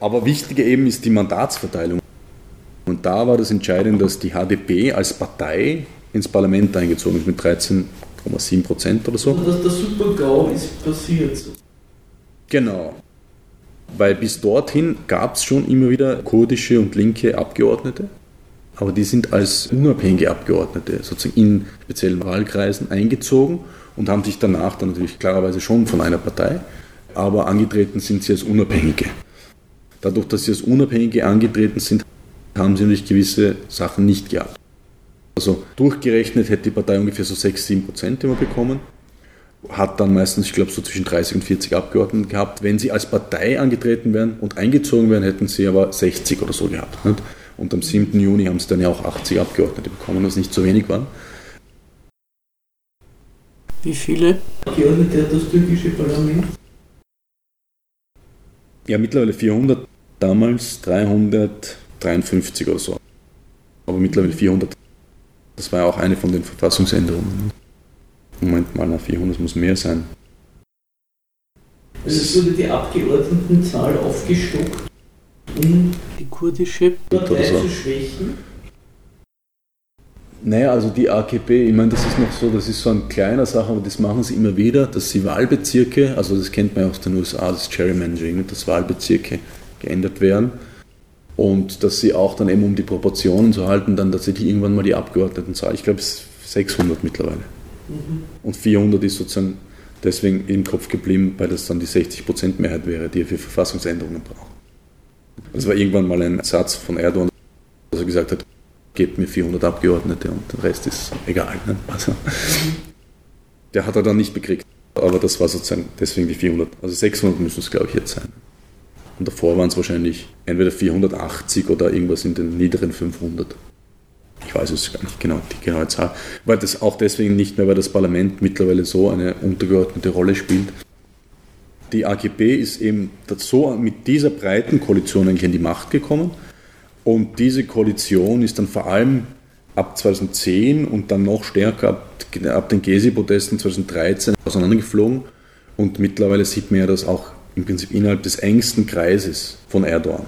Aber wichtiger eben ist die Mandatsverteilung. Und da war das Entscheidende, dass die HDP als Partei ins Parlament eingezogen ist mit 13,7 Prozent oder so. Und dass der Super-GAU ist passiert. Genau. Weil bis dorthin gab es schon immer wieder kurdische und linke Abgeordnete, aber die sind als unabhängige Abgeordnete sozusagen in speziellen Wahlkreisen eingezogen und haben sich danach dann natürlich klarerweise schon von einer Partei, aber angetreten sind sie als Unabhängige. Dadurch, dass sie als Unabhängige angetreten sind, haben sie natürlich gewisse Sachen nicht gehabt. Also durchgerechnet hätte die Partei ungefähr so 6, 7 Prozent immer bekommen. Hat dann meistens, ich glaube, so zwischen 30 und 40 Abgeordneten gehabt. Wenn sie als Partei angetreten wären und eingezogen wären, hätten sie aber 60 oder so gehabt. Nicht? Und am 7. Juni haben sie dann ja auch 80 Abgeordnete bekommen, was nicht so wenig waren. Wie viele Abgeordnete hat das türkische Parlament? Ja, mittlerweile 400, damals 353 oder so. Aber mittlerweile 400. Das war ja auch eine von den Verfassungsänderungen. Moment mal, na 400 muss mehr sein. Also es wurde die Abgeordnetenzahl aufgestockt, um die kurdische Partei so. zu schwächen. Naja, also die AKP, ich meine, das ist noch so, das ist so eine kleine Sache, aber das machen sie immer wieder, dass sie Wahlbezirke, also das kennt man ja aus den USA, das Gerrymandering, dass Wahlbezirke geändert werden und dass sie auch dann eben, um die Proportionen zu halten, dann tatsächlich irgendwann mal die Abgeordnetenzahl, ich glaube es ist 600 mittlerweile. Mhm. Und 400 ist sozusagen deswegen im Kopf geblieben, weil das dann die 60% Mehrheit wäre, die er für Verfassungsänderungen braucht. Das war irgendwann mal ein Satz von Erdogan, dass er gesagt hat, gebt mir 400 Abgeordnete und der Rest ist egal. Ne? Also, der hat er dann nicht bekriegt. Aber das war sozusagen deswegen die 400. Also 600 müssen es, glaube ich, jetzt sein. Und davor waren es wahrscheinlich entweder 480 oder irgendwas in den niederen 500. Ich weiß es gar nicht genau, die genaue Zahl. Weil das auch deswegen nicht mehr, weil das Parlament mittlerweile so eine untergeordnete Rolle spielt. Die AGB ist eben so mit dieser breiten Koalition eigentlich in die Macht gekommen und diese Koalition ist dann vor allem ab 2010 und dann noch stärker ab, ab den Gezi-Protesten 2013 auseinandergeflogen. Und mittlerweile sieht man ja das auch im Prinzip innerhalb des engsten Kreises von Erdogan.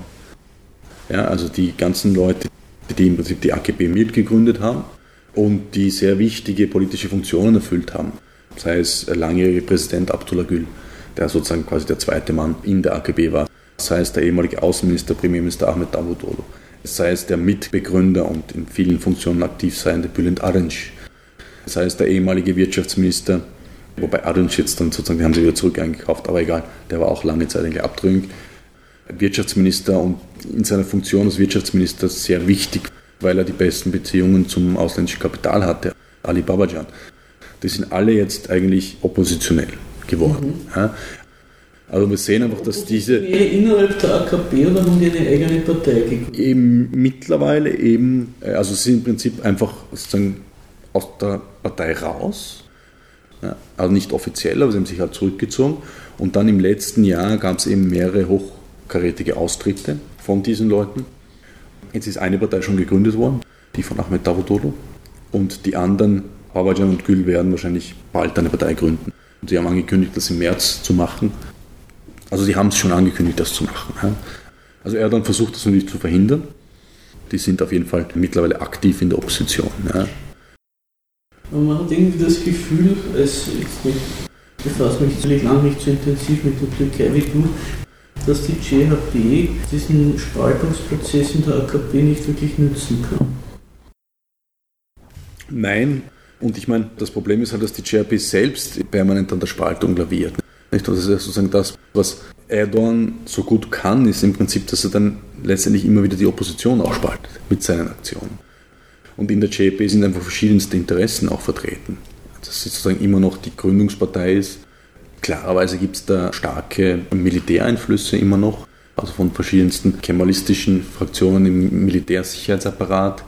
Ja, also die ganzen Leute, die im Prinzip die AKP mitgegründet haben und die sehr wichtige politische Funktionen erfüllt haben. Sei es langjährige Präsident Abdullah Gül, der sozusagen quasi der zweite Mann in der AKP war. Sei es der ehemalige Außenminister, Premierminister Ahmed Davutoglu sei es der Mitbegründer und in vielen Funktionen aktiv seiende Bülent Arınç, sei es der ehemalige Wirtschaftsminister, wobei Arınç jetzt dann sozusagen, die haben sie wieder zurück eingekauft, aber egal, der war auch lange Zeit eigentlich abtrünnig. Wirtschaftsminister und in seiner Funktion als Wirtschaftsminister sehr wichtig, weil er die besten Beziehungen zum ausländischen Kapital hatte, Ali Babajan. Die sind alle jetzt eigentlich oppositionell geworden. Mhm. Also wir sehen einfach, dass diese... Innerhalb der AKP oder haben die eine eigene Partei gegründet? Eben mittlerweile eben, äh, also sie sind im Prinzip einfach sozusagen aus der Partei raus, ja, also nicht offiziell, aber sie haben sich halt zurückgezogen. Und dann im letzten Jahr gab es eben mehrere hochkarätige Austritte von diesen Leuten. Jetzt ist eine Partei schon gegründet worden, die von Ahmed Davutoglu. Und die anderen, Habajan und Gül, werden wahrscheinlich bald eine Partei gründen. Und sie haben angekündigt, das im März zu machen. Also sie haben es schon angekündigt, das zu machen. Also Erdogan versucht das natürlich zu verhindern. Die sind auf jeden Fall mittlerweile aktiv in der Opposition. Aber man hat irgendwie das Gefühl, es jetzt nicht, befasse mich ziemlich lang nicht so intensiv mit der Türkei wie du, dass die CHP diesen Spaltungsprozess in der AKP nicht wirklich nützen kann. Nein, und ich meine, das Problem ist halt, dass die CHP selbst permanent an der Spaltung laviert. Nicht? Das ist ja sozusagen das, was Erdogan so gut kann, ist im Prinzip, dass er dann letztendlich immer wieder die Opposition auch spaltet mit seinen Aktionen. Und in der CEP sind einfach verschiedenste Interessen auch vertreten. Dass sie sozusagen immer noch die Gründungspartei ist. Klarerweise gibt es da starke Militäreinflüsse immer noch, also von verschiedensten kemalistischen Fraktionen im Militärsicherheitsapparat.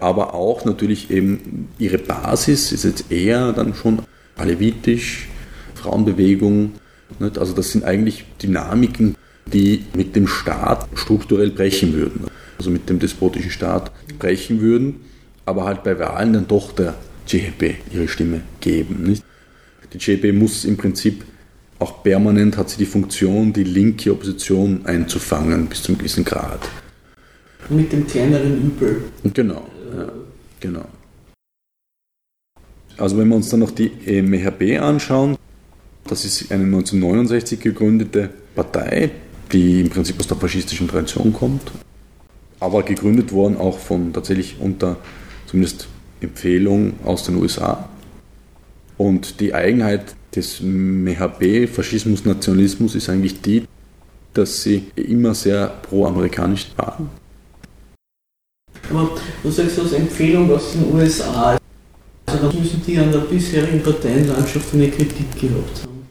Aber auch natürlich eben ihre Basis ist jetzt eher dann schon alevitisch, Frauenbewegung. Also das sind eigentlich Dynamiken, die mit dem Staat strukturell brechen würden. Also mit dem despotischen Staat brechen würden, aber halt bei Wahlen dann doch der CHP ihre Stimme geben. Nicht? Die CHP muss im Prinzip auch permanent hat sie die Funktion, die linke Opposition einzufangen bis zum gewissen Grad. Mit dem kleineren Übel. Genau, ja, genau. Also wenn wir uns dann noch die MHB anschauen, das ist eine 1969 gegründete Partei, die im Prinzip aus der faschistischen Tradition kommt, aber gegründet worden auch von tatsächlich unter zumindest Empfehlung aus den USA. Und die Eigenheit des MHB, Faschismus, Nationalismus, ist eigentlich die, dass sie immer sehr pro-amerikanisch waren. Aber du sagst aus Empfehlung aus den USA, also da müssen die an der bisherigen Parteienlandschaft eine Kritik gehabt haben.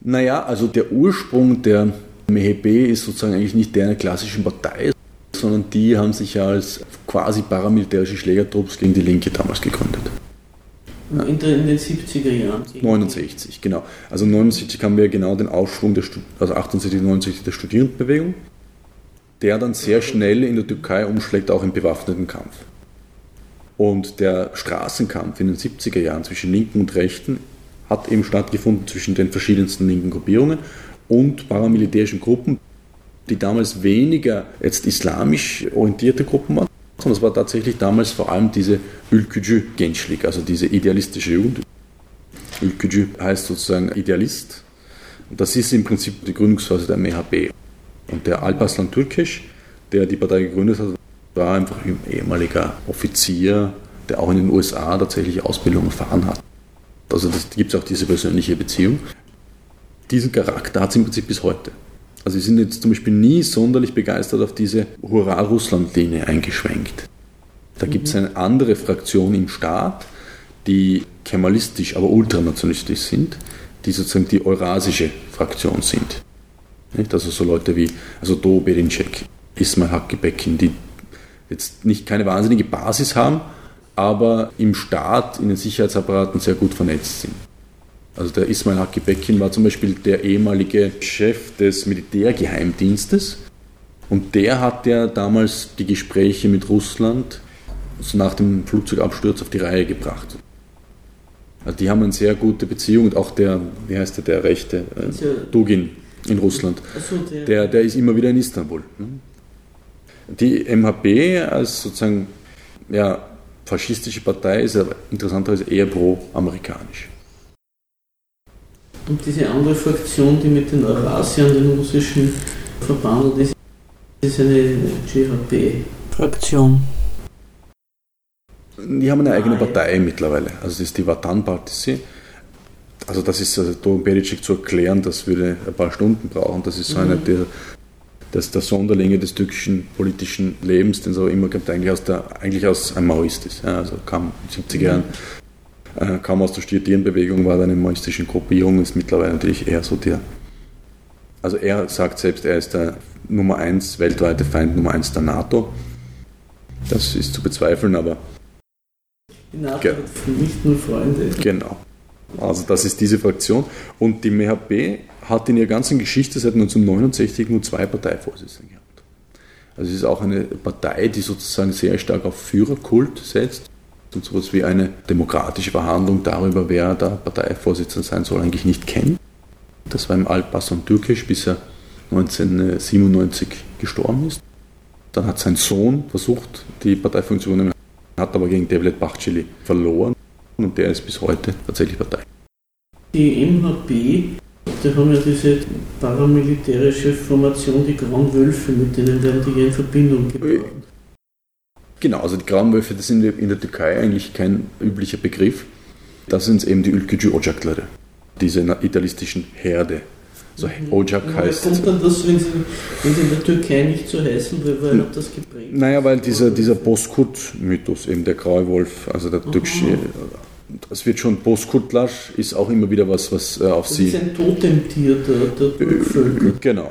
Naja, also der Ursprung der MHB ist sozusagen eigentlich nicht der einer klassischen Partei, sondern die haben sich ja als quasi paramilitärische Schlägertrupps gegen die Linke damals gegründet. In, den 70er Jahren. 69, genau. Also 69 haben wir genau den Aufschwung, der, also 68, 69 der Studierendenbewegung, der dann sehr schnell in der Türkei umschlägt, auch im bewaffneten Kampf. Und der Straßenkampf in den 70er Jahren zwischen Linken und Rechten hat eben stattgefunden zwischen den verschiedensten linken Gruppierungen und paramilitärischen Gruppen, die damals weniger jetzt islamisch orientierte Gruppen waren, sondern es war tatsächlich damals vor allem diese Ülkücü Gençlik, also diese idealistische Jugend. Ülkücü heißt sozusagen Idealist. Und das ist im Prinzip die Gründungsphase der MHP. Und der Alparslan Türkisch, der die Partei gegründet hat, war einfach ein ehemaliger Offizier, der auch in den USA tatsächlich Ausbildung erfahren hat. Also gibt es auch diese persönliche Beziehung. Diesen Charakter hat es im Prinzip bis heute. Also sie sind jetzt zum Beispiel nie sonderlich begeistert auf diese Hurra-Russland-Linie eingeschwenkt. Da mhm. gibt es eine andere Fraktion im Staat, die kemalistisch, aber ultranationalistisch sind, die sozusagen die eurasische Fraktion sind. Nicht? Also so Leute wie also Do Berincek, Ismail Hakkebekkin, die jetzt nicht keine wahnsinnige Basis haben, aber im Staat, in den Sicherheitsapparaten sehr gut vernetzt sind. Also der Ismail Haki Bekin war zum Beispiel der ehemalige Chef des Militärgeheimdienstes und der hat ja damals die Gespräche mit Russland so nach dem Flugzeugabsturz auf die Reihe gebracht. Also die haben eine sehr gute Beziehung und auch der, wie heißt der, der Rechte, äh, Dugin in Russland, der, der ist immer wieder in Istanbul. Ne? Die MHP als sozusagen ja, faschistische Partei ist interessanterweise eher pro-amerikanisch. Und diese andere Fraktion, die mit den Eurasiern, den russischen, verbandelt ist, ist eine GHP-Fraktion. Die haben eine eigene ah, Partei ja. mittlerweile. Also das ist die Vatan Partisi. Also das ist also Doron Pericic zu erklären, das würde ein paar Stunden brauchen. Das ist so mhm. eine der, das der Sonderlinge des türkischen politischen Lebens, den es aber immer gibt, eigentlich aus, der, eigentlich aus einem Maoist ist. Ja, also kam in den 70er Jahren äh, kam aus der Studierendenbewegung, war dann in maoistischen Gruppierung, ist mittlerweile natürlich eher so der. Also er sagt selbst, er ist der Nummer 1, weltweite Feind Nummer 1 der NATO. Das ist zu bezweifeln, aber. Die NATO hat nicht nur Freunde. Genau. Also das ist diese Fraktion. Und die MHP hat in ihrer ganzen Geschichte seit 1969 nur zwei Parteivorsitzende gehabt. Also es ist auch eine Partei, die sozusagen sehr stark auf Führerkult setzt und sowas wie eine demokratische Verhandlung darüber, wer der Parteivorsitzende sein soll, eigentlich nicht kennt. Das war im Alparslan Türkisch, bis er 1997 gestorben ist. Dann hat sein Sohn versucht, die Parteifunktion zu übernehmen, hat aber gegen Devlet Bachchili verloren und der ist bis heute tatsächlich Partei. Die MHP, die haben ja diese paramilitärische Formation, die Grauen Wölfe, mit denen werden die in Verbindung gebracht. Genau, also die Graumwölfe, das sind in der Türkei eigentlich kein üblicher Begriff. Das sind eben die Ülkücü Ocakları, diese idealistischen Herde. Also. Ocak ja, heißt. kommt dann das, wenn sie, wenn sie in der Türkei nicht so heißen, weil, weil hat das geprägt? Naja, weil dieser, dieser Bozkurt-Mythos, eben der graue Wolf, also der türkische, das wird schon Bozkurtlasch, ist auch immer wieder was, was äh, auf das sie. Das ist ein Totemtier der, der Völker. Genau,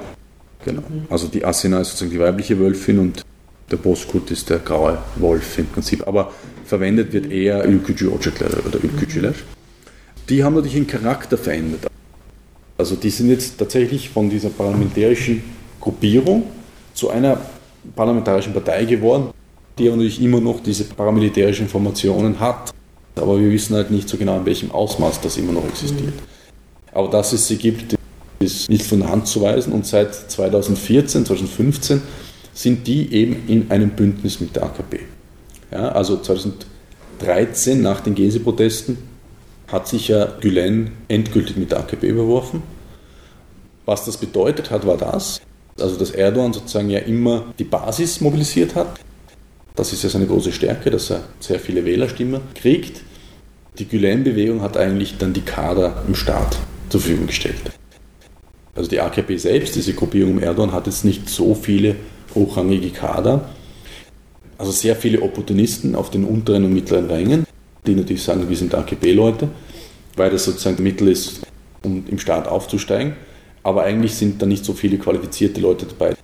genau. Mhm. Also die Asina ist sozusagen die weibliche Wölfin und der Bozkurt ist der graue Wolf im Prinzip, aber verwendet wird eher Ülkücü Ocaklar oder Ülkücüler. Die haben natürlich ihren Charakter verändert. Also die sind jetzt tatsächlich von dieser parlamentarischen Gruppierung zu einer parlamentarischen Partei geworden, die aber natürlich immer noch diese paramilitärischen Formationen hat. Aber wir wissen halt nicht so genau, in welchem Ausmaß das immer noch existiert. Aber dass es sie gibt, ist nicht von der Hand zu weisen. Und seit 2014, 2015 sind die eben in einem Bündnis mit der AKP. Ja, also 2013 nach den Gezi-Protesten hat sich ja Gülen endgültig mit der AKP überworfen. Was das bedeutet hat, war das, also dass Erdogan sozusagen ja immer die Basis mobilisiert hat. Das ist ja seine große Stärke, dass er sehr viele Wählerstimmen kriegt. Die Gülen-Bewegung hat eigentlich dann die Kader im Staat zur Verfügung gestellt. Also die AKP selbst, diese Gruppierung um Erdogan, hat jetzt nicht so viele hochrangige Kader. Also sehr viele Opportunisten auf den unteren und mittleren Rängen, die natürlich sagen, wir sind AKP-Leute, weil das sozusagen Mittel ist, um im Staat aufzusteigen. Aber eigentlich sind da nicht so viele qualifizierte Leute dabei.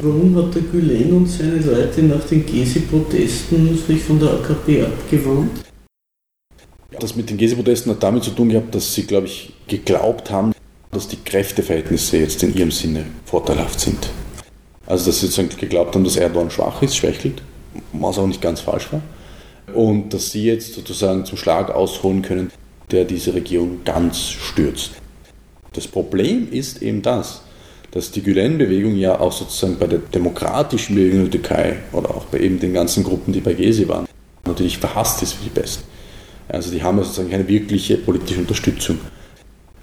Warum hat der Gülen und seine Leute nach den Gezi-Protesten sich von der AKP abgewandt? Das mit den Gezi-Protesten hat damit zu tun gehabt, dass sie, glaube ich, geglaubt haben, dass die Kräfteverhältnisse jetzt in ihrem Sinne vorteilhaft sind. Also dass sie sozusagen geglaubt haben, dass Erdogan schwach ist, schwächelt, was auch nicht ganz falsch war. Und dass sie jetzt sozusagen zum Schlag ausholen können, der diese Regierung ganz stürzt. Das Problem ist eben das, dass die Gülen-Bewegung ja auch sozusagen bei der demokratischen Bewegung in der Türkei oder auch bei eben den ganzen Gruppen, die bei Gezi waren, natürlich verhasst ist wie die Pest. Also die haben ja sozusagen keine wirkliche politische Unterstützung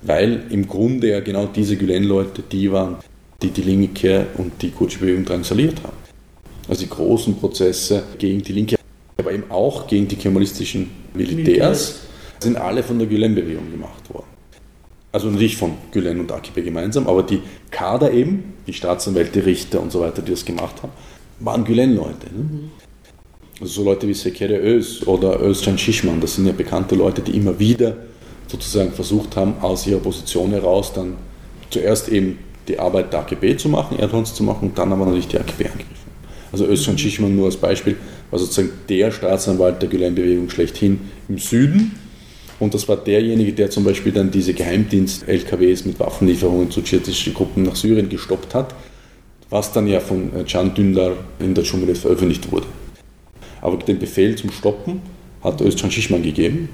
weil im Grunde ja genau diese Gülen-Leute die waren, die die Linke und die kurdsche Bewegung drangsaliert haben. Also die großen Prozesse gegen die Linke, aber eben auch gegen die kemalistischen Militärs, sind alle von der Gülen-Bewegung gemacht worden. Also nicht von Gülen und AKP gemeinsam, aber die Kader eben, die Staatsanwälte, Richter und so weiter, die das gemacht haben, waren Gülen-Leute. Ne? Also so Leute wie Sekere Öz oder Özcan Shishman, das sind ja bekannte Leute, die immer wieder sozusagen versucht haben, aus ihrer Position heraus dann zuerst eben die Arbeit der AKP zu machen, Erdhorns zu machen und dann aber natürlich die AKP angegriffen. Also Özcan Schichmann nur als Beispiel war sozusagen der Staatsanwalt der Gülen-Bewegung schlechthin im Süden und das war derjenige, der zum Beispiel dann diese Geheimdienst-LKWs mit Waffenlieferungen zu dschihadistischen Gruppen nach Syrien gestoppt hat, was dann ja von Can Dündar in der Dschungel veröffentlicht wurde. Aber den Befehl zum Stoppen hat Özcan Schichmann gegeben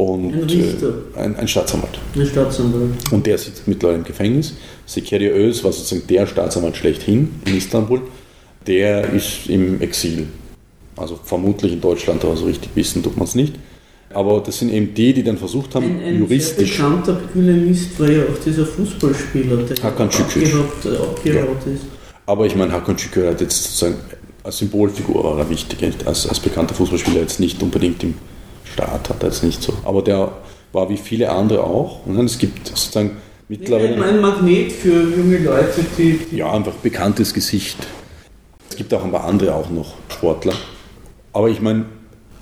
und ein, Richter. Äh, ein, ein Staatsanwalt. Ein Staatsanwalt. Und der sitzt mittlerweile im Gefängnis. Sekeri Öz war sozusagen der Staatsanwalt schlechthin in Istanbul. Der ist im Exil. Also vermutlich in Deutschland, aber so richtig wissen tut man es nicht. Aber das sind eben die, die dann versucht haben, ein, ein juristisch. Ein bekannter Gülenist war ja auch dieser Fußballspieler, der Hakan Şükür. abgehaut, ja. ist. Aber ich meine, Hakan Şükür hat jetzt sozusagen als Symbolfigur war er wichtig, als, als bekannter Fußballspieler jetzt nicht unbedingt im Staat hat er jetzt nicht so. Aber der war wie viele andere auch. Und es gibt sozusagen mittlerweile. Ein Magnet für junge Leute, die, die. Ja, einfach bekanntes Gesicht. Es gibt auch ein paar andere auch noch Sportler. Aber ich meine,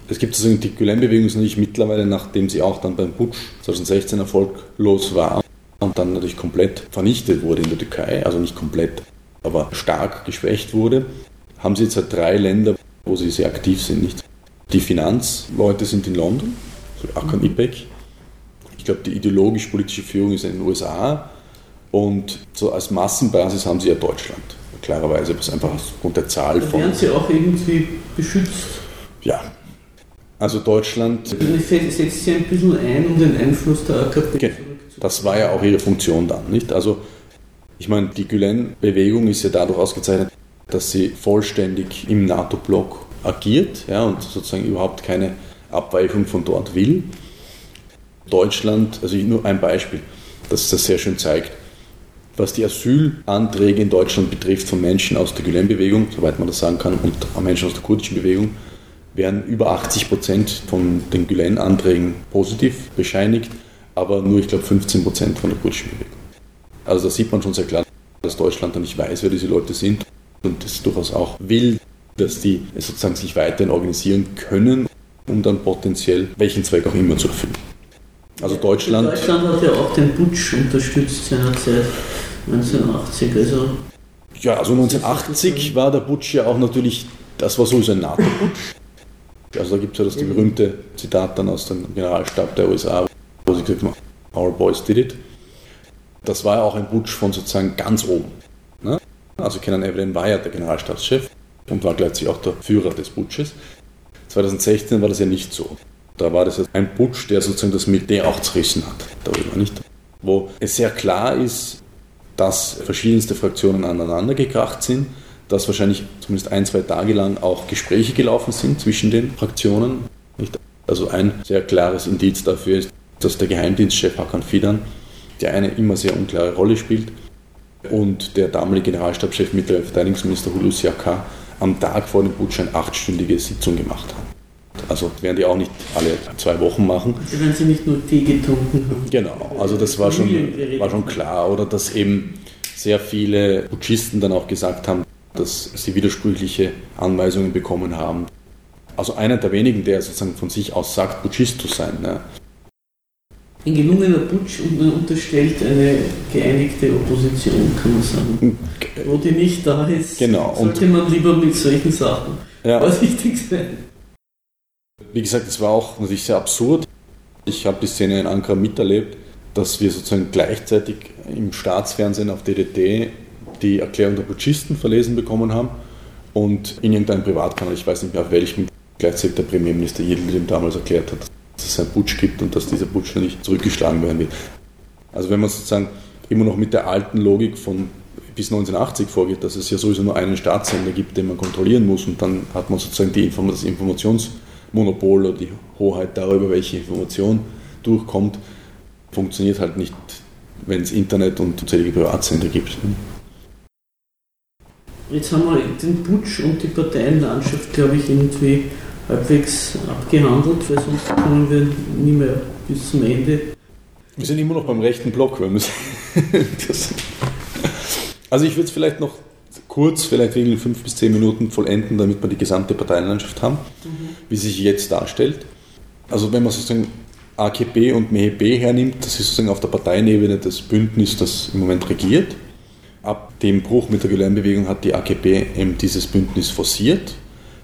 es gibt sozusagen die Gülen-Bewegung ist natürlich mittlerweile, nachdem sie auch dann beim Putsch 2016 erfolglos war und dann natürlich komplett vernichtet wurde in der Türkei, also nicht komplett, aber stark geschwächt wurde, haben sie jetzt halt drei Länder, wo sie sehr aktiv sind. Nicht? Die Finanzleute sind in London, so Akan Ipek. Ich glaube, die ideologisch-politische Führung ist in den USA und so als Massenbasis haben sie ja Deutschland. Klarerweise, das einfach aufgrund der Zahl von. Werden sie auch irgendwie beschützt? Ja. Also Deutschland. Setzt sie ein bisschen ein, um den Einfluss der AKP okay. Das war ja auch ihre Funktion dann, nicht? Also, ich meine, die Gülen-Bewegung ist ja dadurch ausgezeichnet, dass sie vollständig im NATO-Block agiert ja, und sozusagen überhaupt keine Abweichung von dort will. Deutschland, also nur ein Beispiel, das das sehr schön zeigt. Was die Asylanträge in Deutschland betrifft von Menschen aus der Gülen-Bewegung, soweit man das sagen kann, und Menschen aus der kurdischen Bewegung, werden über 80 Prozent von den Gülen-Anträgen positiv bescheinigt, aber nur, ich glaube, 15 Prozent von der kurdischen Bewegung. Also da sieht man schon sehr klar, dass Deutschland da nicht weiß, wer diese Leute sind und das durchaus auch will, dass die sozusagen sich weiterhin organisieren können, um dann potenziell welchen Zweck auch immer zu erfüllen. Also Deutschland. Deutschland hat ja auch den Putsch unterstützt seinerzeit 1980. Also ja, also 1980 war der Putsch ja auch natürlich, das war sowieso ein NATO-Putsch. Also da gibt es ja das die berühmte Zitat dann aus dem Generalstab der USA, wo sie gesagt haben, Our boys did it. Das war ja auch ein Putsch von sozusagen ganz oben. Ne? Also Kenan Evelyn war ja der Generalstabschef und war gleichzeitig auch der Führer des Putsches. 2016 war das ja nicht so. Da war das ein Putsch, der sozusagen das Militär auch zerrissen hat. Darüber nicht. Wo es sehr klar ist, dass verschiedenste Fraktionen aneinander gekracht sind, dass wahrscheinlich zumindest ein, zwei Tage lang auch Gespräche gelaufen sind zwischen den Fraktionen. Nicht? Also ein sehr klares Indiz dafür ist, dass der Geheimdienstchef Hakan Fidan, der eine immer sehr unklare Rolle spielt, und der damalige Generalstabschef mittlerer Verteidigungsminister Hulusi Akar am Tag vor dem Putsch eine achtstündige Sitzung gemacht haben. Also werden die auch nicht alle zwei Wochen machen. Also wenn sie nicht nur Tee getrunken haben. Genau, also das war schon, war schon klar. Oder dass eben sehr viele Putschisten dann auch gesagt haben, dass sie widersprüchliche Anweisungen bekommen haben. Also einer der wenigen, der sozusagen von sich aus sagt, Putschist zu sein. Ne? Ein gelungener Putsch unterstellt eine geeinigte Opposition, kann man sagen. Wo die nicht da ist, genau. sollte man lieber mit solchen Sachen ja. vorsichtig sein. Wie gesagt, es war auch natürlich sehr absurd. Ich habe die Szene in Ankara miterlebt, dass wir sozusagen gleichzeitig im Staatsfernsehen auf DDT die Erklärung der Putschisten verlesen bekommen haben und in irgendeinem Privatkanal, ich weiß nicht mehr auf welchem, gleichzeitig der Premierminister Yildirim damals erklärt hat, dass es einen Putsch gibt und dass dieser Putsch nicht zurückgeschlagen werden wird. Also wenn man sozusagen immer noch mit der alten Logik von bis 1980 vorgeht, dass es ja sowieso nur einen Staatssender gibt, den man kontrollieren muss und dann hat man sozusagen die Inform das Informationsmonopol oder die Hoheit darüber, welche Information durchkommt, funktioniert halt nicht, wenn es Internet und unzählige Privatsender gibt. Jetzt haben wir den Putsch und die Parteienlandschaft, glaube ich, irgendwie halbwegs abgehandelt, weil sonst kommen wir nie mehr bis zum Ende. Wir sind immer noch beim rechten Block, wenn wir Also ich würde es vielleicht noch kurz, vielleicht wegen fünf bis zehn Minuten vollenden, damit wir die gesamte Parteienlandschaft haben, mhm. wie sie sich jetzt darstellt. Also wenn man sozusagen AKP und MHP hernimmt, das ist sozusagen auf der Parteienebene das Bündnis, das im Moment regiert. Ab dem Bruch mit der Gülen-Bewegung hat die AKP eben dieses Bündnis forciert.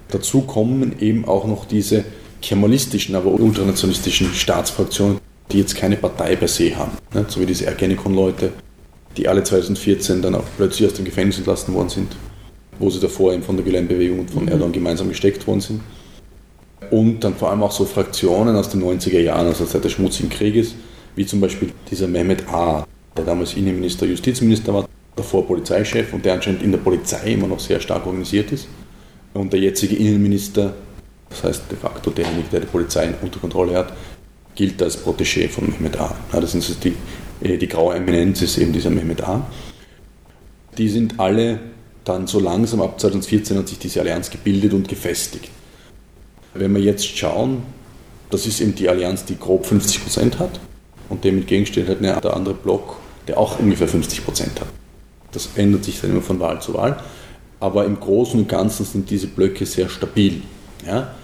Dazu kommen eben auch noch diese kemalistischen, aber ultranationalistischen Staatsfraktionen, die jetzt keine Partei per se haben. Ne? So wie diese Ergenekon-Leute, die alle 2014 dann auch plötzlich aus dem Gefängnis entlassen worden sind, wo sie davor eben von der Gülen-Bewegung und von mhm. Erdogan gemeinsam gesteckt worden sind. Und dann vor allem auch so Fraktionen aus den 90er Jahren, also seit des schmutzigen Krieges, wie zum Beispiel dieser Mehmet A., der damals Innenminister, Justizminister war, davor Polizeichef und der anscheinend in der Polizei immer noch sehr stark organisiert ist. Und der jetzige Innenminister, das heißt de facto derjenige, der die Polizei unter Kontrolle hat, gilt als Protégé von Mehmet A. Das ist die, äh, die graue Eminenz ist eben dieser Mehmet A. Die sind alle dann so langsam ab 2014 hat sich diese Allianz gebildet und gefestigt. Wenn wir jetzt schauen, das ist eben die Allianz, die grob 50 Prozent hat und dem entgegensteht halt der andere Block, der auch ungefähr 50 Prozent hat. Das ändert sich dann immer von Wahl zu Wahl. Aber im Großen und Ganzen sind diese Blöcke sehr stabil. Ja?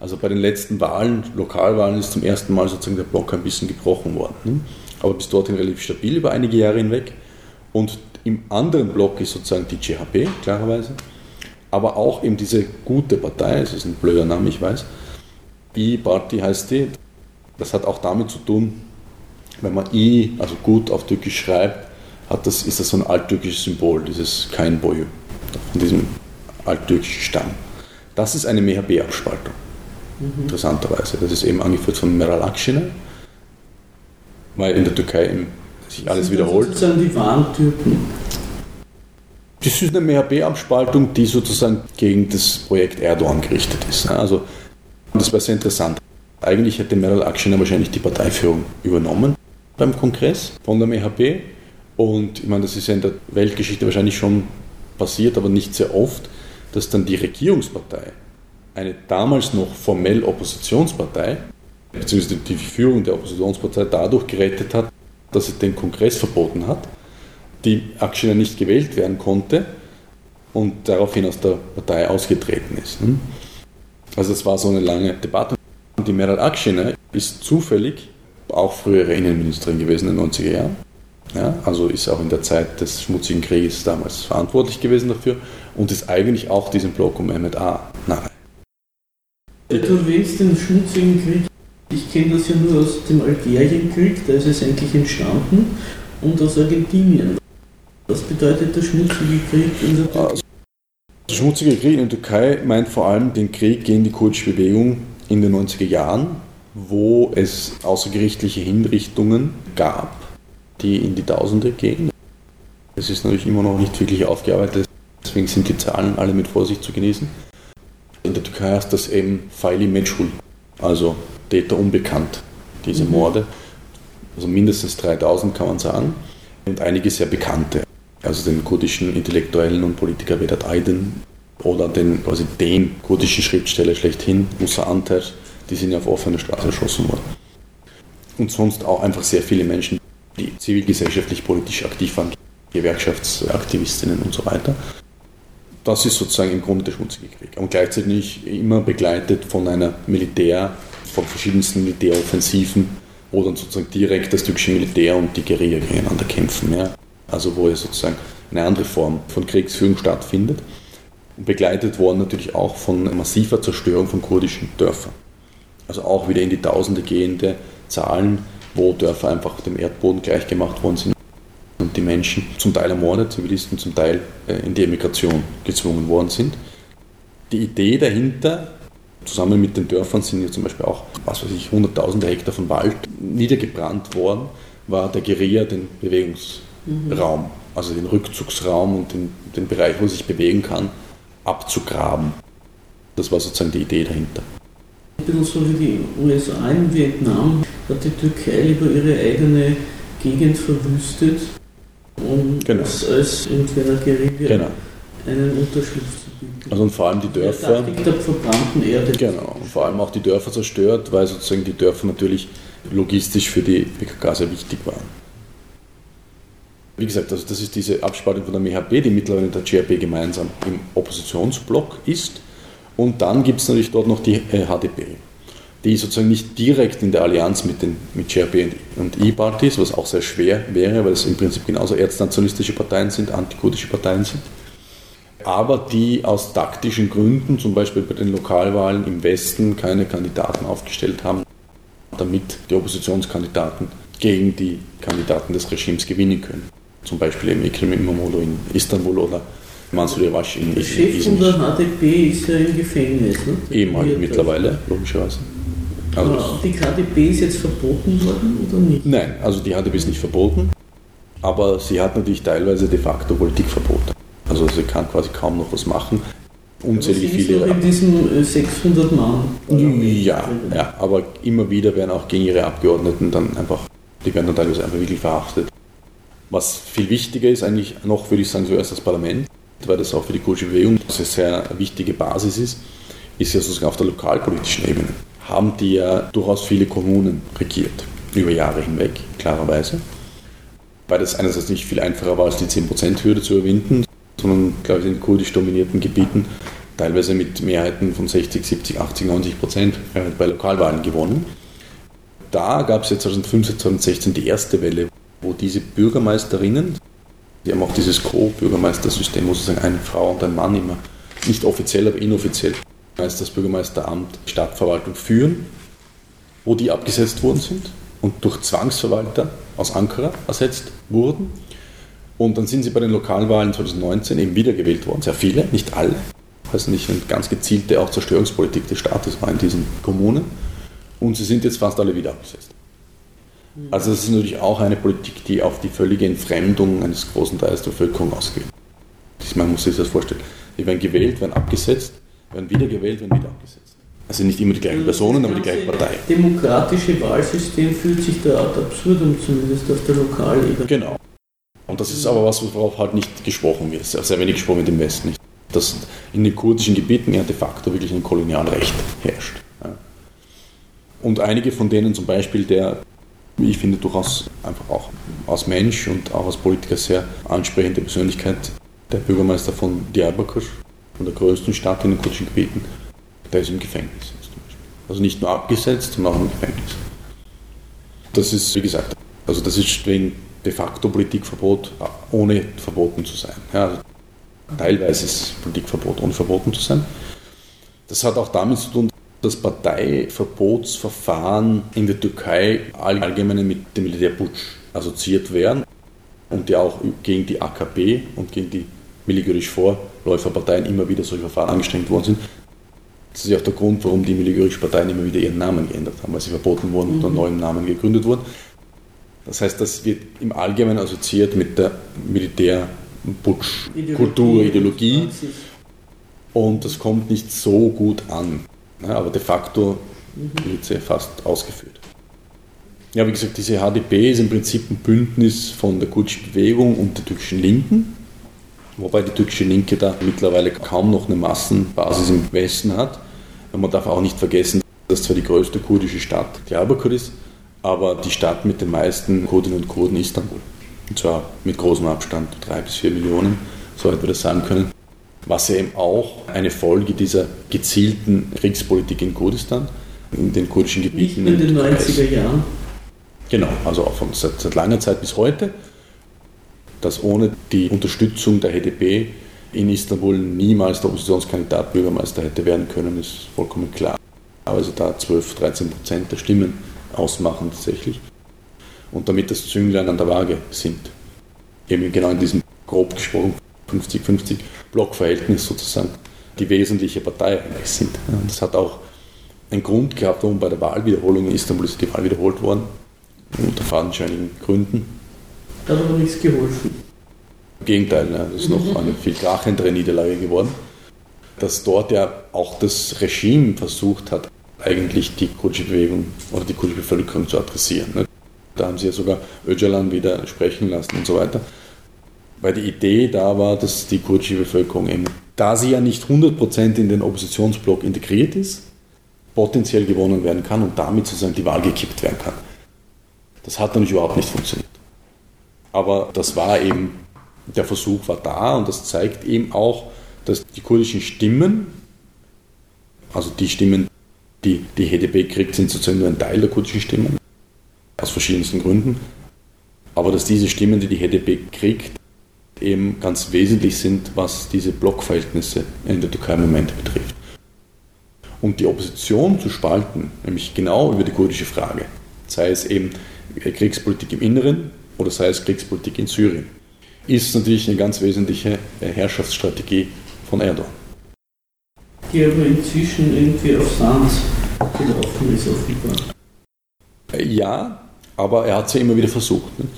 Also bei den letzten Wahlen, Lokalwahlen, ist zum ersten Mal sozusagen der Block ein bisschen gebrochen worden. Ne? Aber bis dorthin relativ stabil über einige Jahre hinweg. Und im anderen Block ist sozusagen die CHP, klarerweise. Aber auch eben diese gute Partei, es ist ein blöder Name, ich weiß. I-Party heißt die. Das hat auch damit zu tun, wenn man I, also gut auf Türkisch schreibt, hat das, ist das so ein alttürkisches Symbol, dieses kein Boyu, von diesem alttürkischen Stamm. Das ist eine MHB-Abspaltung, mhm. interessanterweise. Das ist eben angeführt von Meral Akşener, weil in der Türkei eben sich alles wiederholt. Das sind die wahren Türken. Das ist eine MHB-Abspaltung, die sozusagen gegen das Projekt Erdogan gerichtet ist. Also, das war sehr interessant. Eigentlich hätte Meral Akşener wahrscheinlich die Parteiführung übernommen beim Kongress von der MHP und ich meine, das ist ja in der Weltgeschichte wahrscheinlich schon passiert, aber nicht sehr oft, dass dann die Regierungspartei, eine damals noch formell Oppositionspartei, beziehungsweise die Führung der Oppositionspartei dadurch gerettet hat, dass sie den Kongress verboten hat, die Akşener nicht gewählt werden konnte und daraufhin aus der Partei ausgetreten ist. Hm? Also es war so eine lange Debatte. Und die Meral Akşener ist zufällig auch frühere Innenministerin gewesen in den 90er Jahren ja, also ist auch in der Zeit des schmutzigen Krieges damals verantwortlich gewesen dafür und ist eigentlich auch diesem Block um Mehmet A. nahe. Du erwähnst den schmutzigen Krieg. Ich kenne das ja nur aus dem Algerienkrieg, da ist es eigentlich entstanden, und aus Argentinien. Was bedeutet der schmutzige Krieg in der Türkei? Also, der schmutzige Krieg in der Türkei meint vor allem den Krieg gegen die kurdische Bewegung in den 90er Jahren wo es außergerichtliche Hinrichtungen gab, die in die Tausende gehen. Es ist natürlich immer noch nicht wirklich aufgearbeitet, deswegen sind die Zahlen alle mit Vorsicht zu genießen. In der Türkei heißt das eben Faili Meçhul, also Täter unbekannt, diese mhm. Morde. Also mindestens 3000 kann man sagen und einige sehr bekannte. Also den kurdischen Intellektuellen und Politiker Vedat Aydin oder den, quasi den kurdischen Schriftsteller schlechthin, Musa Anter, die sind ja auf offener Straße erschossen worden. Und sonst auch einfach sehr viele Menschen, die zivilgesellschaftlich politisch aktiv waren, Gewerkschaftsaktivistinnen und so weiter. Das ist sozusagen im Grunde der schmutzige Krieg. Und gleichzeitig immer begleitet von einer Militär, von verschiedensten Militäroffensiven, wo dann sozusagen direkt das türkische Militär und die Guerilla gegeneinander kämpfen. Ja. Also wo es sozusagen eine andere Form von Kriegsführung stattfindet. Und begleitet worden natürlich auch von massiver Zerstörung von kurdischen Dörfern. Also auch wieder in die Tausende gehende Zahlen, wo Dörfer einfach dem Erdboden gleichgemacht worden sind und die Menschen zum Teil ermordet, Zivilisten zum Teil äh, in die Emigration gezwungen worden sind. Die Idee dahinter, zusammen mit den Dörfern sind ja zum Beispiel auch, was weiß ich, hunderttausende Hektar von Wald niedergebrannt worden, war der Guerilla den Bewegungsraum, mhm. also den Rückzugsraum und den, den Bereich, wo sich bewegen kann, abzugraben. Das war sozusagen die Idee dahinter. Ein bisschen so wie die USA in Vietnam hat die Türkei lieber ihre eigene Gegend verwüstet, um genau. als entweder Guerilla genau. einen Unterschlupf zu bieten. Also und vor allem die Dörfer. Die der verbrannten Erde. Genau, und vor allem auch die Dörfer zerstört, weil sozusagen die Dörfer natürlich logistisch für die PKK sehr wichtig waren. Wie gesagt, also das ist diese Abspaltung von der MHP, die mittlerweile mit der CRP gemeinsam im Oppositionsblock ist. Und dann gibt es natürlich dort noch die HDP, äh, die sozusagen nicht direkt in der Allianz mit, den, mit CRP und E-Partys, was auch sehr schwer wäre, weil es im Prinzip genauso erznationalistische Parteien sind, antikurdische Parteien sind, aber die aus taktischen Gründen, zum Beispiel bei den Lokalwahlen im Westen, keine Kandidaten aufgestellt haben, damit die Oppositionskandidaten gegen die Kandidaten des Regimes gewinnen können zum Beispiel im Ekrem Imamoglu in Istanbul oder Mansur Yavaş in Der Chef von der HDP ist ja im Gefängnis. Ne? Halt mittlerweile, logischerweise. Also die HDP ist jetzt verboten worden oder nicht? Nein, also die HDP ist nicht verboten, aber sie hat natürlich teilweise de facto Politikverbot. Also sie kann quasi kaum noch was machen. Unzählige viele. Noch in diesen 600 äh, Mann. Ja, ja, aber immer wieder werden auch gegen ihre Abgeordneten dann einfach, die werden dann teilweise einfach wirklich verhaftet. Was viel wichtiger ist eigentlich noch, würde ich sagen, zuerst das Parlament, weil das auch für die kurdische Bewegung eine sehr wichtige Basis ist, ist ja sozusagen auf der lokalpolitischen Ebene. Haben die ja durchaus viele Kommunen regiert, über Jahre hinweg, klarerweise. Weil das einerseits nicht viel einfacher war, als die 10%-Hürde zu überwinden, sondern, glaube ich, in kurdisch dominierten Gebieten teilweise mit Mehrheiten von 60, 70, 80, 90 Prozent bei Lokalwahlen gewonnen. Da gab es jetzt 2015, 2016 die erste Welle, wo diese Bürgermeisterinnen, die haben auch dieses Co-Bürgermeistersystem, wo sozusagen eine Frau und ein Mann immer, nicht offiziell, aber inoffiziell, als das Bürgermeisteramt Stadtverwaltung führen, wo die abgesetzt worden sind und durch Zwangsverwalter aus Ankara ersetzt wurden. Und dann sind sie bei den Lokalwahlen 2019 eben wiedergewählt worden, sehr viele, nicht alle. Also nicht eine ganz gezielte auch Zerstörungspolitik des Staates war in diesen Kommunen. Und sie sind jetzt fast alle wieder abgesetzt. Also das ist natürlich auch eine Politik, die auf die völlige Entfremdung eines großen Teils der Bevölkerung ausgeht. Man muss sich das vorstellen. Die werden gewählt, werden abgesetzt, werden wieder gewählt, werden wieder abgesetzt. Also nicht immer die gleichen Personen, aber die gleiche Partei. Das demokratische Wahlsystem fühlt sich da ad absurdum, zumindest auf der Lokalebene. Genau. Und das ist aber was, worauf halt nicht gesprochen wird. Sehr wenig gesprochen wird im Westen. Dass in den kurdischen Gebieten ja de facto wirklich ein Kolonialrecht herrscht. Und einige von denen, zum Beispiel der wie ich finde, durchaus einfach auch als Mensch und auch als Politiker sehr ansprechende Persönlichkeit. Der Bürgermeister von Diyarbakir, von der größten Stadt in den kurdischen Gebieten, der ist im Gefängnis. Also nicht nur abgesetzt, sondern auch im Gefängnis. Das ist, wie gesagt, also das ist wegen de facto Politikverbot, ohne verboten zu sein. Ja, also teilweise ist Politikverbot, ohne verboten zu sein. Das hat auch damit zu tun, das Parteiverbotsverfahren in der Türkei allgemein mit dem Militärputsch assoziiert werden und ja auch gegen die AKP und gegen die militärisch Vorläuferparteien immer wieder solche Verfahren angestrengt worden sind. Das ist ja auch der Grund, warum die Miligurisch-Parteien immer wieder ihren Namen geändert haben, weil sie verboten wurden und unter mhm. neuen Namen gegründet wurden. Das heißt, das wird im Allgemeinen assoziiert mit der Militär-Putsch-Kultur, Ideologie. Und das kommt nicht so gut an. Aber de facto mhm. wird sie fast ausgeführt. Ja, wie gesagt, diese HDP ist im Prinzip ein Bündnis von der kurdischen Bewegung und der türkischen Linken, wobei die türkische Linke da mittlerweile kaum noch eine Massenbasis im Westen hat. Man darf auch nicht vergessen, dass zwar die größte kurdische Stadt Diyarbakir ist, aber die Stadt mit den meisten Kurdinnen und Kurden ist Istanbul. Und zwar mit großem Abstand, drei bis vier Millionen, so hätten wir das sagen können. Was ja eben auch eine Folge dieser gezielten Kriegspolitik in Kurdistan, in den kurdischen Gebieten. Nicht in den 90er Jahren. Genau, also auch von, seit, seit langer Zeit bis heute, dass ohne die Unterstützung der HDP in Istanbul niemals der Oppositionskandidat Bürgermeister hätte werden können, ist vollkommen klar. Also da 12, 13 Prozent der Stimmen ausmachen tatsächlich. Und damit das Zünglein an der Waage sind. Eben genau in diesem grob gesprochen 50-50 Blockverhältnis sozusagen die wesentliche Partei eigentlich sind. Und das hat auch einen Grund gehabt, warum bei der Wahlwiederholung in Istanbul ist die Wahl wiederholt worden unter fadenscheinigen Gründen. Hat aber nichts geholfen. Im Gegenteil, ne, das ist noch mhm. eine viel krachendere Niederlage geworden. Dass dort ja auch das Regime versucht hat, eigentlich die kurdische Bewegung oder die kurdische Bevölkerung zu adressieren. Ne. Da haben sie ja sogar Öcalan wieder sprechen lassen und so weiter. Weil die Idee da war, dass die kurdische Bevölkerung eben, da sie ja nicht 100% in den Oppositionsblock integriert ist, potenziell gewonnen werden kann und damit sozusagen die Wahl gekippt werden kann. Das hat natürlich überhaupt nicht funktioniert. Aber das war eben, der Versuch war da und das zeigt eben auch, dass die kurdischen Stimmen, also die Stimmen, die die HDP kriegt, sind sozusagen nur ein Teil der kurdischen Stimmen, aus verschiedensten Gründen, aber dass diese Stimmen, die die HDP kriegt, eben ganz wesentlich sind, was diese Blockverhältnisse in der Türkei im Moment betrifft. Um die Opposition zu spalten, nämlich genau über die kurdische Frage, sei es eben Kriegspolitik im Inneren oder sei es Kriegspolitik in Syrien, ist natürlich eine ganz wesentliche Herrschaftsstrategie von Erdogan. Die aber inzwischen irgendwie auf Sand gelaufen ist, offenbar. Ja, aber er hat es ja immer wieder versucht. Nicht?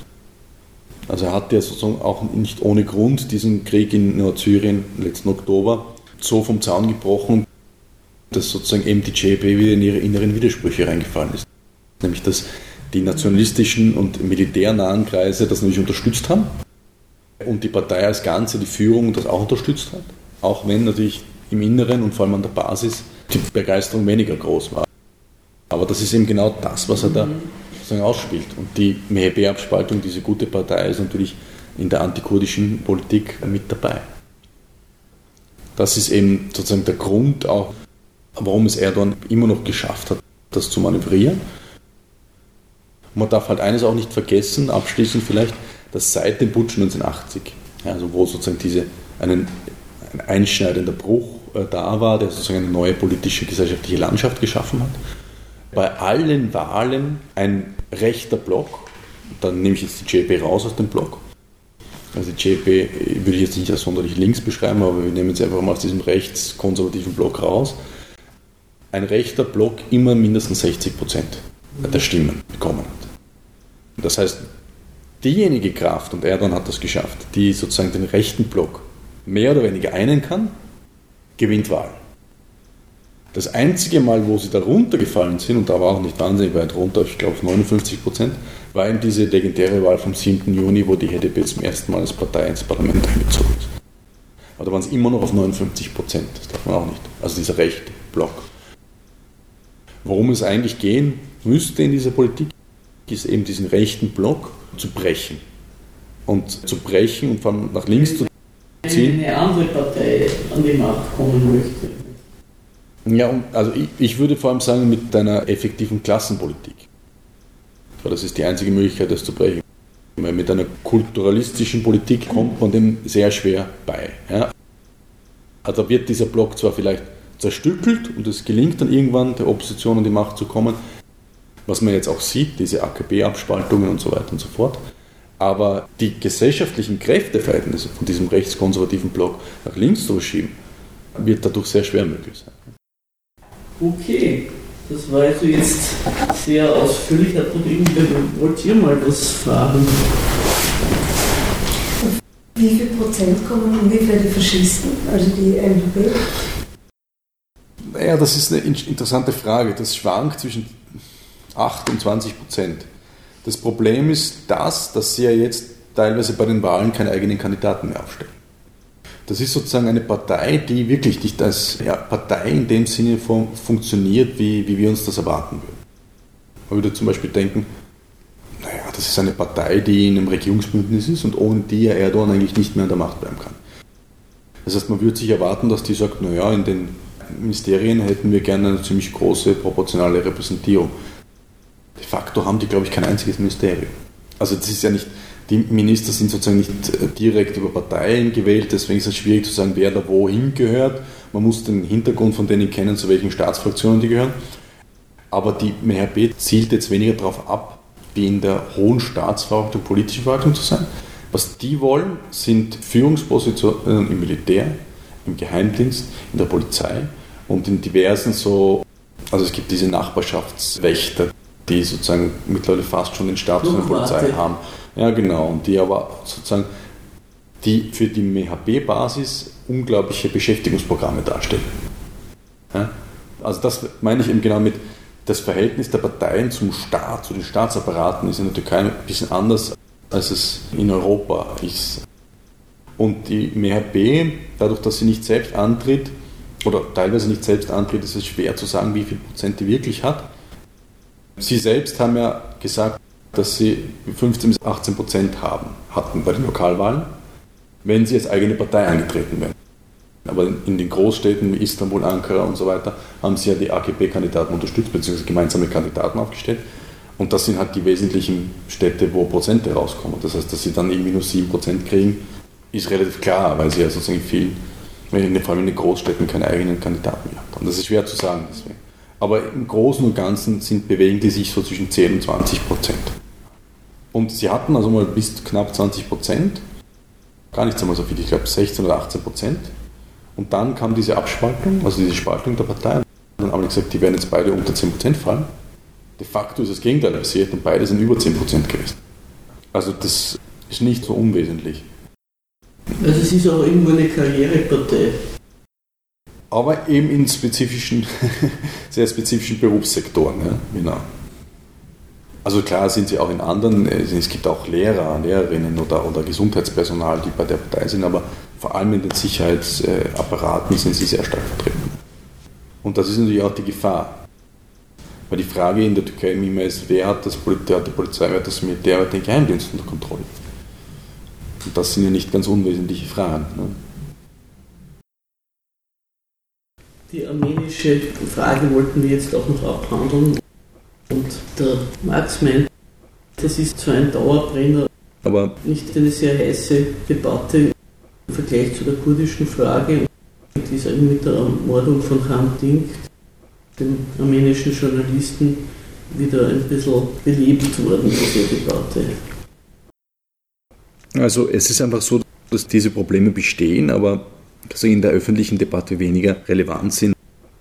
Also er hat ja sozusagen auch nicht ohne Grund diesen Krieg in Nordsyrien letzten Oktober so vom Zaun gebrochen, dass sozusagen eben die JP wieder in ihre inneren Widersprüche reingefallen ist. Nämlich, dass die nationalistischen und militärnahen Kreise das natürlich unterstützt haben und die Partei als Ganze, die Führung das auch unterstützt hat, auch wenn natürlich im Inneren und vor allem an der Basis die Begeisterung weniger groß war. Aber das ist eben genau das, was er da sozusagen ausspielt. Und die MHP-Abspaltung, diese gute Partei, ist natürlich in der antikurdischen Politik mit dabei. Das ist eben sozusagen der Grund auch, warum es Erdogan immer noch geschafft hat, das zu manövrieren man darf halt eines auch nicht vergessen, abschließend vielleicht, dass seit dem Putsch 1980, also wo sozusagen diese, einen, ein einschneidender Bruch äh, da war, der sozusagen eine neue politische, gesellschaftliche Landschaft geschaffen hat, bei allen Wahlen ein rechter Block, dann nehme ich jetzt die JP raus aus dem Block, also die JP würde ich jetzt nicht als sonderlich links beschreiben, aber wir nehmen jetzt einfach mal aus diesem rechtskonservativen Block raus, ein rechter Block immer mindestens 60 Prozent der Stimmen bekommen. Das heißt, diejenige Kraft, und Erdogan hat das geschafft, die sozusagen den rechten Block mehr oder weniger einen kann, gewinnt Wahlen. Das einzige Mal, wo sie da runtergefallen sind, und da war auch nicht wahnsinnig weit runter, ich glaube 59 Prozent, war eben diese legendäre Wahl vom 7. Juni, wo die HDP zum ersten Mal als Partei ins Parlament eingezogen ist. Aber da waren es immer noch auf 59 Prozent, das darf man auch nicht. Also dieser rechte Block. Worum es eigentlich gehen müsste in dieser Politik, ist eben diesen rechten Block zu brechen. Und zu brechen und vor allem nach links zu ziehen. Eine andere Partei an die Macht kommen möchte. Ja, also ich, ich würde vor allem sagen, mit einer effektiven Klassenpolitik. Das ist die einzige Möglichkeit, das zu brechen. Mit einer kulturalistischen Politik kommt man dem sehr schwer bei. Ja. Also wird dieser Block zwar vielleicht zerstückelt und es gelingt dann irgendwann der Opposition an die Macht zu kommen, was man jetzt auch sieht, diese AKP-Abspaltungen und so weiter und so fort. Aber die gesellschaftlichen Kräfteverhältnisse von diesem rechtskonservativen Block nach links zu verschieben, wird dadurch sehr schwer möglich sein. Okay, das war also jetzt sehr ausführlich. Hat noch irgendwer, wollt ihr mal was fragen? Wie viel Prozent kommen ungefähr die Faschisten, also die MHP? Naja, das ist eine interessante Frage. Das schwankt zwischen 8 und 20 Prozent. Das Problem ist das, dass sie ja jetzt teilweise bei den Wahlen keine eigenen Kandidaten mehr aufstellen. Das ist sozusagen eine Partei, die wirklich nicht als ja, Partei in dem Sinne fun funktioniert, wie, wie wir uns das erwarten würden. Man würde zum Beispiel denken, naja, das ist eine Partei, die in einem Regierungsbündnis ist und ohne die ja Erdogan eigentlich nicht mehr an der Macht bleiben kann. Das heißt, man würde sich erwarten, dass die sagt, naja, in den Ministerien hätten wir gerne eine ziemlich große proportionale Repräsentierung. De facto haben die, glaube ich, kein einziges Ministerium. Also das ist ja nicht, die Minister sind sozusagen nicht äh, direkt über Parteien gewählt, deswegen ist es schwierig zu sagen, wer da wohin gehört. Man muss den Hintergrund von denen kennen, zu welchen Staatsfraktionen die gehören. Aber die MHP zielt jetzt weniger darauf ab, wie in der hohen Staatsverwaltung, politischen Verwaltung zu sein. Was die wollen, sind Führungspositionen im Militär, im Geheimdienst, in der Polizei und in diversen so, also es gibt diese Nachbarschaftswächter, die sozusagen mittlerweile fast schon den Status der Polizei haben. Ja, genau, und die aber sozusagen die für die MHP-Basis unglaubliche Beschäftigungsprogramme darstellen. Ja? Also das meine ich eben genau mit, das Verhältnis der Parteien zum Staat, zu den Staatsapparaten ist in der Türkei ein bisschen anders, als es in Europa ist. Und die MHP, dadurch, dass sie nicht selbst antritt, oder teilweise nicht selbst antritt, ist es schwer zu sagen, wie viel Prozent die wirklich hat. Sie selbst haben ja gesagt, dass sie 15 bis 18 Prozent haben, hatten bei den Lokalwahlen, wenn sie als eigene Partei angetreten wären. Aber in den Großstädten wie Istanbul, Ankara und so weiter haben sie ja die AKP-Kandidaten unterstützt, beziehungsweise gemeinsame Kandidaten aufgestellt. Und das sind halt die wesentlichen Städte, wo Prozente rauskommen. Das heißt, dass sie dann irgendwie nur 7% kriegen, ist relativ klar, weil sie ja sozusagen viel, vor allem in den Großstädten, keine eigenen Kandidaten mehr haben. Das ist schwer zu sagen deswegen. Aber im Großen und Ganzen sind, bewegen die sich so zwischen 10 und 20 Prozent. Und sie hatten also mal bis knapp 20 Prozent, gar nicht einmal so viel, ich glaube 16 oder 18 Prozent. Und dann kam diese Abspaltung, also diese Spaltung der Partei. Und dann haben wir gesagt, die werden jetzt beide unter 10 Prozent fallen. De facto ist das Gegenteil passiert und beide sind über 10 Prozent gewesen. Also das ist nicht so unwesentlich. Also es ist auch irgendwo eine Karrierepartei. Aber eben in spezifischen, sehr spezifischen Berufssektoren. Ja, genau. Also klar sind sie auch in anderen, äh, es gibt auch Lehrer, Lehrerinnen oder, oder Gesundheitspersonal, die bei der Partei sind, aber vor allem in den Sicherheitsapparaten sind sie sehr stark vertreten. Und das ist natürlich auch die Gefahr. Weil die Frage in der Türkei immer ist, wer hat, das Polizei, hat die Polizei, wer hat das Militär, wer hat den Geheimdienst unter Kontrolle? Und das sind ja nicht ganz unwesentliche Fragen. Ne? Die armenische Frage wollten wir jetzt auch noch abhandeln. Und der Max meint, das ist zwar ein Dauerbrenner, aber nicht eine sehr heiße Debatte im Vergleich zu der kurdischen Frage. Die ist mit der Ermordung von Khan Dink, dem armenischen Journalisten, wieder ein bisschen belebt worden, diese Debatte. Also es ist einfach so, dass diese Probleme bestehen, aber dass sie in der öffentlichen Debatte weniger relevant sind,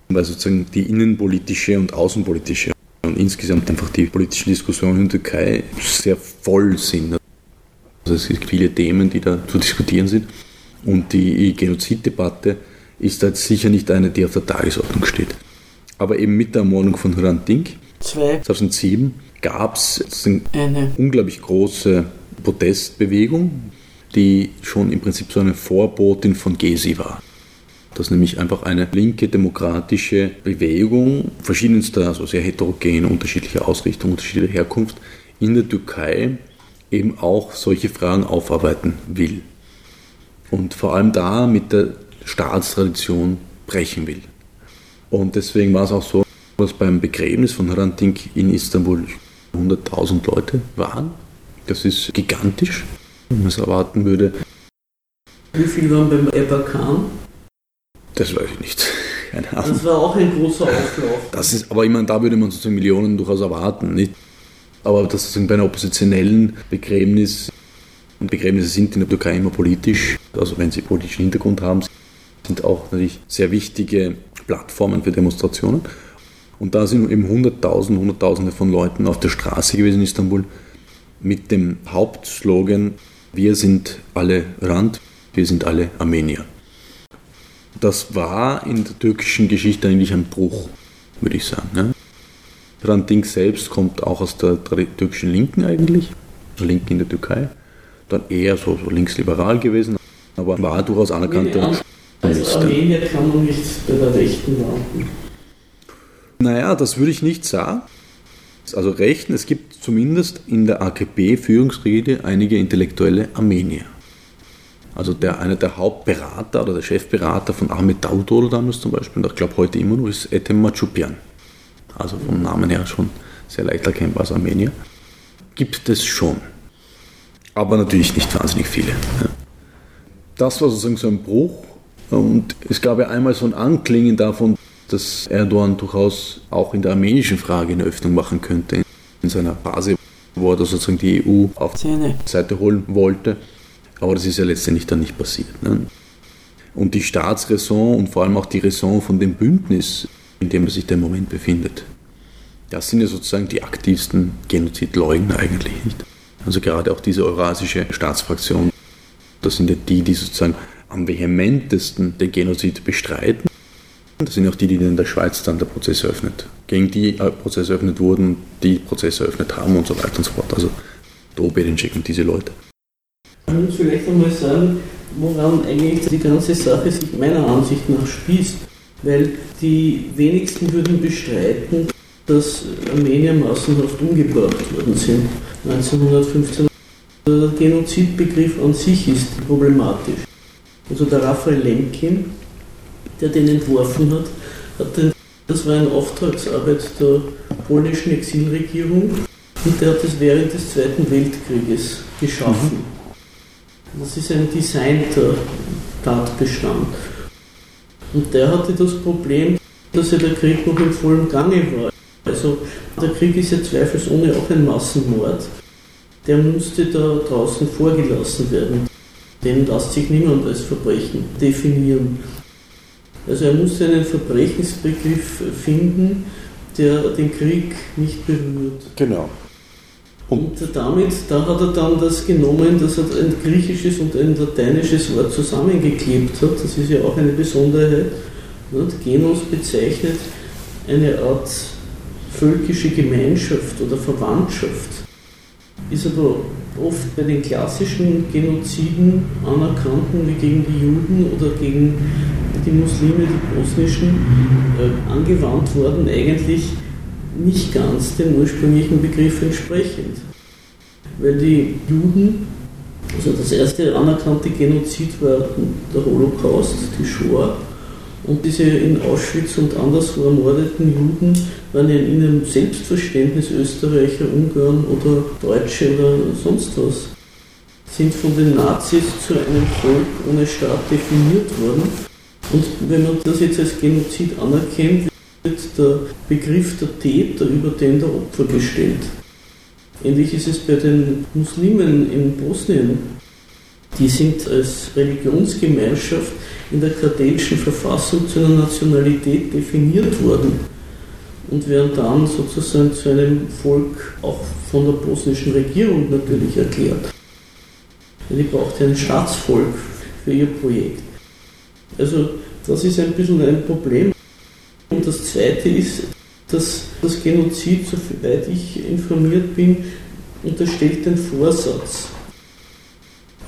weil sozusagen die innenpolitische und außenpolitische und insgesamt einfach die politischen Diskussionen in der Türkei sehr voll sind. Also es gibt viele Themen, die da zu diskutieren sind. Und die Genoziddebatte ist halt sicher nicht eine, die auf der Tagesordnung steht. Aber eben mit der Ermordung von Hrant Dink 2007 gab es eine unglaublich große Protestbewegung, die schon im Prinzip so eine Vorbotin von Gezi war. Das ist nämlich einfach eine linke demokratische Bewegung verschiedenster, also sehr heterogen, unterschiedlicher Ausrichtung, unterschiedlicher Herkunft in der Türkei eben auch solche Fragen aufarbeiten will. Und vor allem da mit der Staatstradition brechen will. Und deswegen war es auch so, dass beim Begräbnis von Hrant Dink in Istanbul 100.000 Leute waren. Das ist gigantisch, man es erwarten würde. Wie viele waren beim Eberkan? Das weiß ich nicht. Keine Ahnung. Das war auch ein großer Auflauf. Das ist, aber ich meine, da würde man sozusagen Millionen durchaus erwarten. Nicht? Aber das sozusagen bei einer oppositionellen Begräbnis, und Begräbnisse sind in der Türkei immer politisch, also wenn sie politischen Hintergrund haben, sind auch natürlich sehr wichtige Plattformen für Demonstrationen. Und da sind eben Hunderttausende, Hunderttausende von Leuten auf der Straße gewesen in Istanbul mit dem Hauptslogan, wir sind alle Rand, wir sind alle Armenier. Das war in der türkischen Geschichte eigentlich ein Bruch, würde ich sagen. Ne? Hrant selbst kommt auch aus der türkischen Linken eigentlich, der Linken in der Türkei. Dann eher so, so linksliberal gewesen, aber war durchaus anerkannter. Als Armenier kann man nicht bei der Rechten landen. Naja, das würde ich nicht sagen. Also Rechten, es gibt zumindest in der AKP-Führungsrede einige intellektuelle Armenier. Also der, einer der Hauptberater oder der Chefberater von Ahmed Davutoglu damals zum Beispiel, und ich glaube heute immer noch, ist Ethem Machupian. Also vom Namen her schon sehr leicht erkennbar als Armenier. Gibt es schon. Aber natürlich nicht wahnsinnig viele. Das war sozusagen so ein Bruch. Und es gab ja einmal so ein Anklingen davon, dass Erdogan durchaus auch in der armenischen Frage eine Öffnung machen könnte. In seiner Phase, wo er da sozusagen die EU auf die Seite holen wollte. Aber das ist ja letztendlich dann nicht passiert. Ne? Und die Staatsräson und vor allem auch die Raison von dem Bündnis, in dem er sich im Moment befindet, das sind ja sozusagen die aktivsten Genozidleugner eigentlich nicht. Also gerade auch diese eurasische Staatsfraktion, das sind ja die, die sozusagen am vehementesten den Genozid bestreiten. Das sind auch die, die in der Schweiz dann der Prozess eröffnet, gegen die äh, Prozess eröffnet wurden, die Prozess eröffnet haben und so weiter und so fort. Also Dobedincik und diese Leute. Ich muss vielleicht einmal sagen, woran eigentlich die ganze Sache sich meiner Ansicht nach spießt. Weil die wenigsten würden bestreiten, dass Armenier massenhaft umgebracht worden sind. 1915 der Genozidbegriff an sich ist problematisch. Also der Raphael Lemkin, der den entworfen hat, hat den, das war eine Auftragsarbeit der polnischen Exilregierung und der hat es während des Zweiten Weltkrieges geschaffen. Mhm. Das ist ein designter Tatbestand. Und der hatte das Problem, dass ja der Krieg noch im vollen Gange war. Also der Krieg ist ja zweifelsohne auch ein Massenmord. Der musste da draußen vorgelassen werden. Den lässt sich niemand als Verbrechen definieren. Also er musste einen Verbrechensbegriff finden, der den Krieg nicht berührt. Genau. Und damit, da hat er dann das genommen, dass er ein griechisches und ein lateinisches Wort zusammengeklebt hat. Das ist ja auch eine Besonderheit. Genos bezeichnet eine Art völkische Gemeinschaft oder Verwandtschaft. Ist aber oft bei den klassischen Genoziden anerkannten wie gegen die Juden oder gegen die Muslime, die bosnischen, äh, angewandt worden, eigentlich nicht ganz dem ursprünglichen Begriff entsprechend. Weil die Juden, also das erste anerkannte Genozid war der Holocaust, die Shoah, und diese in Auschwitz und anderswo ermordeten Juden waren ja in ihrem Selbstverständnis Österreicher, Ungarn oder Deutsche oder sonst was, sind von den Nazis zu einem Volk ohne Staat definiert worden. Und wenn man das jetzt als Genozid anerkennt, wird der Begriff der Täter über den der Opfer gestellt. Ähnlich ist es bei den Muslimen in Bosnien. Die sind als Religionsgemeinschaft in der kardelischen Verfassung zu einer Nationalität definiert worden und werden dann sozusagen zu einem Volk auch von der bosnischen Regierung natürlich erklärt. Die braucht ein Staatsvolk für ihr Projekt. Also das ist ein bisschen ein Problem. Und das Zweite ist, dass das Genozid, soweit ich informiert bin, unterstellt den Vorsatz.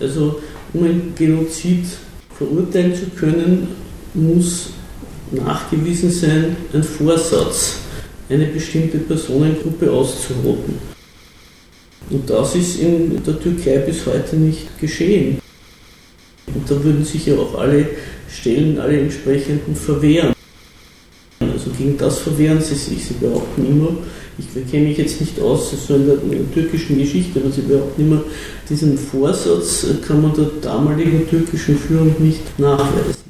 Also um ein Genozid verurteilen zu können, muss nachgewiesen sein, ein Vorsatz, eine bestimmte Personengruppe auszurotten. Und das ist in der Türkei bis heute nicht geschehen. Und da würden sich ja auch alle Stellen, alle entsprechenden verwehren. Also gegen das verwehren sie sich. Sie behaupten immer, ich kenne mich jetzt nicht aus, so in der, türkischen Geschichte, aber sie behaupten immer, diesen Vorsatz kann man der damaligen türkischen Führung nicht nachweisen.